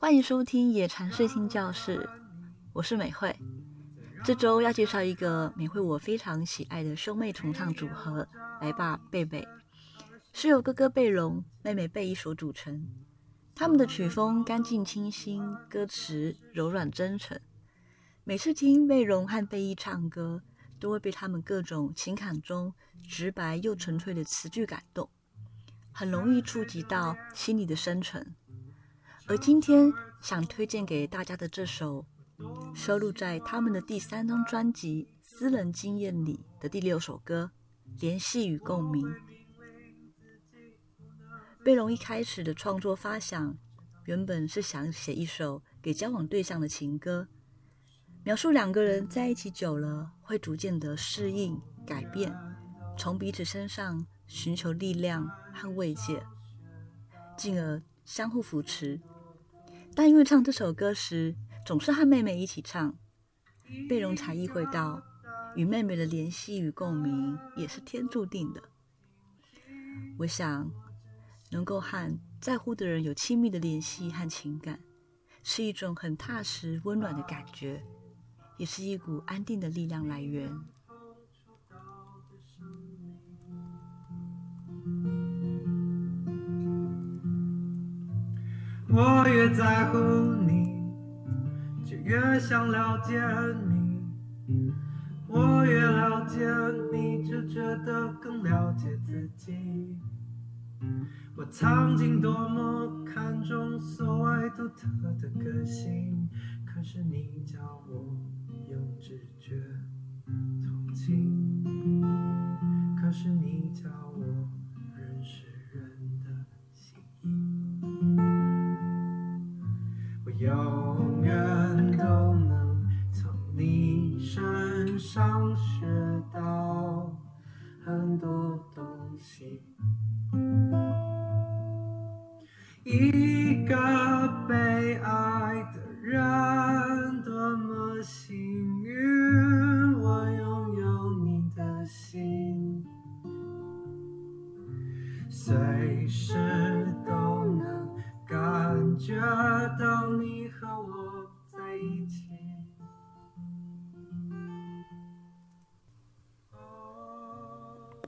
欢迎收听野禅睡心教室，我是美惠。这周要介绍一个美惠我非常喜爱的兄妹重唱组合，来吧贝贝，是由哥哥贝荣、妹妹贝依所组成。他们的曲风干净清新，歌词柔软真诚。每次听贝荣和贝依唱歌，都会被他们各种情感中直白又纯粹的词句感动，很容易触及到心里的深沉。而今天想推荐给大家的这首，收录在他们的第三张专辑《私人经验》里的第六首歌《联系与共鸣》。贝隆一开始的创作发想，原本是想写一首给交往对象的情歌，描述两个人在一起久了会逐渐的适应、改变，从彼此身上寻求力量和慰藉，进而相互扶持。但因为唱这首歌时总是和妹妹一起唱，贝蓉才意会到，与妹妹的联系与共鸣也是天注定的。我想。能够和在乎的人有亲密的联系和情感，是一种很踏实、温暖的感觉，也是一股安定的力量来源。我越在乎你，就越想了解你；我越了解你，就觉得更了解自己。我曾经多么看重所谓独特的个性，可是你教我用直觉同情，想学到很多东西。一个被爱的人多么幸运我拥有你的心。随时